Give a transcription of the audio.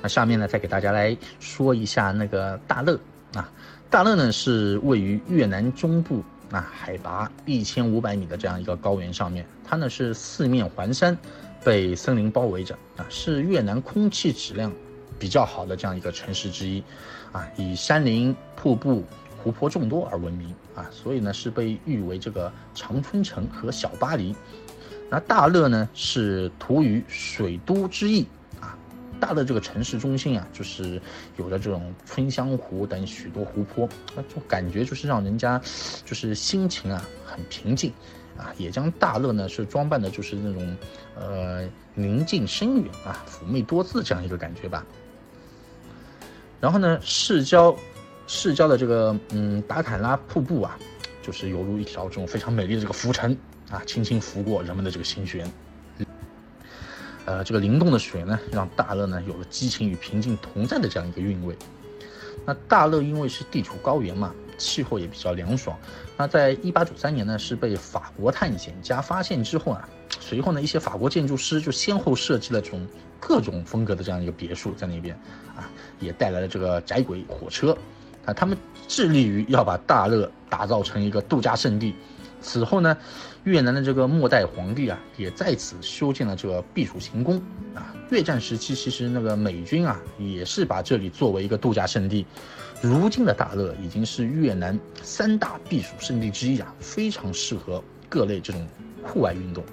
那下面呢，再给大家来说一下那个大乐啊。大乐呢是位于越南中部啊，海拔一千五百米的这样一个高原上面，它呢是四面环山，被森林包围着啊，是越南空气质量比较好的这样一个城市之一啊，以山林、瀑布、湖泊众多而闻名啊，所以呢是被誉为这个长春城和小巴黎。那大乐呢是土语水都之意。大的这个城市中心啊，就是有着这种春香湖等许多湖泊，那种感觉就是让人家就是心情啊很平静啊。也将大乐呢是装扮的就是那种呃宁静深远啊妩媚多姿这样一个感觉吧。然后呢，市郊市郊的这个嗯达坎拉瀑布啊，就是犹如一条这种非常美丽的这个浮尘啊，轻轻拂过人们的这个心弦。呃，这个灵动的水呢，让大乐呢有了激情与平静同在的这样一个韵味。那大乐因为是地处高原嘛，气候也比较凉爽。那在一八九三年呢，是被法国探险家发现之后啊，随后呢，一些法国建筑师就先后设计了这种各种风格的这样一个别墅在那边啊，也带来了这个窄轨火车啊，他们致力于要把大乐打造成一个度假胜地。此后呢，越南的这个末代皇帝啊，也在此修建了这个避暑行宫啊。越战时期，其实那个美军啊，也是把这里作为一个度假胜地。如今的大乐已经是越南三大避暑胜地之一啊，非常适合各类这种户外运动。